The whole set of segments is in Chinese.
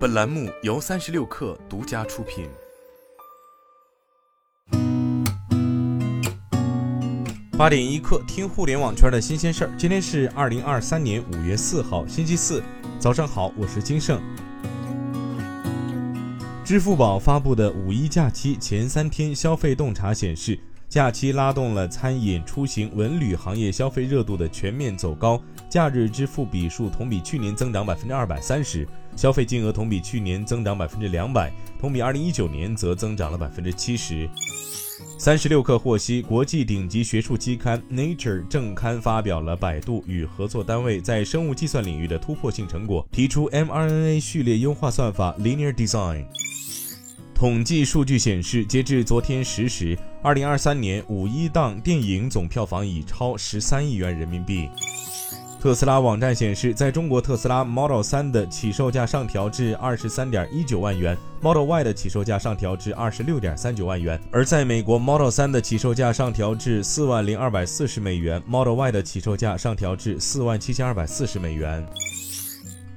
本栏目由三十六氪独家出品。八点一刻，听互联网圈的新鲜事儿。今天是二零二三年五月四号，星期四，早上好，我是金盛。支付宝发布的五一假期前三天消费洞察显示，假期拉动了餐饮、出行、文旅行业消费热度的全面走高，假日支付笔数同比去年增长百分之二百三十，消费金额同比去年增长百分之两百，同比二零一九年则增长了百分之七十。三十六氪获悉，国际顶级学术期刊《Nature》正刊发表了百度与合作单位在生物计算领域的突破性成果，提出 mRNA 序列优化算法 Linear Design。统计数据显示，截至昨天十时，二零二三年五一档电影总票房已超十三亿元人民币。特斯拉网站显示，在中国，特斯拉 Model 3的起售价上调至二十三点一九万元，Model Y 的起售价上调至二十六点三九万元；而在美国，Model 3的起售价上调至四万零二百四十美元，Model Y 的起售价上调至四万七千二百四十美元。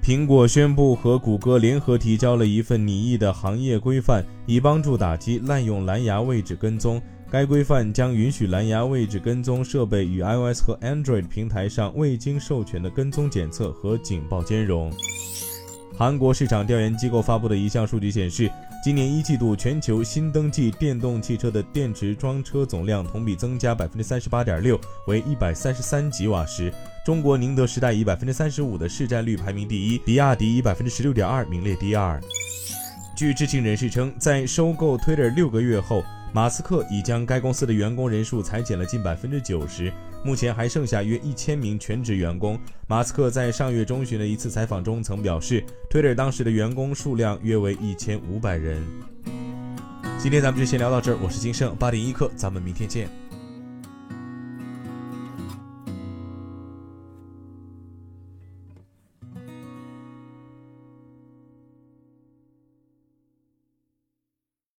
苹果宣布和谷歌联合提交了一份拟议的行业规范，以帮助打击滥用蓝牙位置跟踪。该规范将允许蓝牙位置跟踪设备与 iOS 和 Android 平台上未经授权的跟踪检测和警报兼容。韩国市场调研机构发布的一项数据显示，今年一季度全球新登记电动汽车的电池装车总量同比增加百分之三十八点六，为一百三十三吉瓦时。中国宁德时代以百分之三十五的市占率排名第一，比亚迪以百分之十六点二名列第二。据知情人士称，在收购 Twitter 六个月后。马斯克已将该公司的员工人数裁减了近百分之九十，目前还剩下约一千名全职员工。马斯克在上月中旬的一次采访中曾表示，Twitter 当时的员工数量约为一千五百人。今天咱们就先聊到这儿，我是金盛八点一刻，咱们明天见。